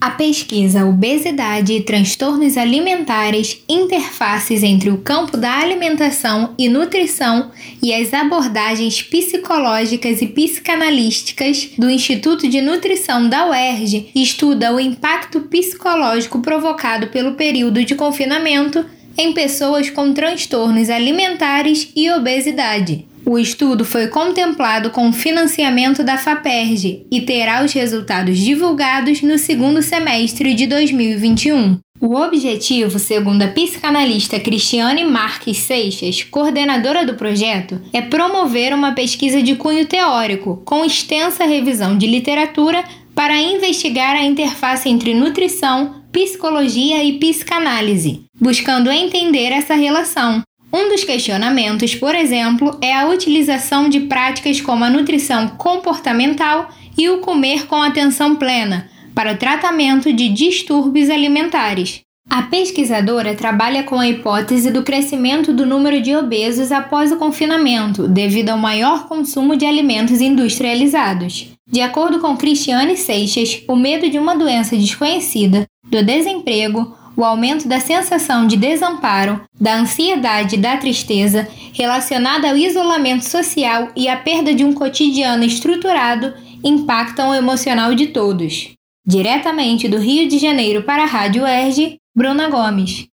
A pesquisa Obesidade e Transtornos Alimentares Interfaces entre o campo da alimentação e nutrição e as abordagens psicológicas e psicanalísticas do Instituto de Nutrição da UERJ estuda o impacto psicológico provocado pelo período de confinamento em pessoas com transtornos alimentares e obesidade. O estudo foi contemplado com o financiamento da FAPERJ e terá os resultados divulgados no segundo semestre de 2021. O objetivo, segundo a psicanalista Cristiane Marques Seixas, coordenadora do projeto, é promover uma pesquisa de cunho teórico, com extensa revisão de literatura, para investigar a interface entre nutrição, psicologia e psicanálise, buscando entender essa relação, um dos questionamentos, por exemplo, é a utilização de práticas como a nutrição comportamental e o comer com atenção plena para o tratamento de distúrbios alimentares. A pesquisadora trabalha com a hipótese do crescimento do número de obesos após o confinamento, devido ao maior consumo de alimentos industrializados. De acordo com Cristiane Seixas, o medo de uma doença desconhecida, do desemprego, o aumento da sensação de desamparo, da ansiedade e da tristeza relacionada ao isolamento social e à perda de um cotidiano estruturado impactam o emocional de todos. Diretamente do Rio de Janeiro para a Rádio Erge, Bruna Gomes.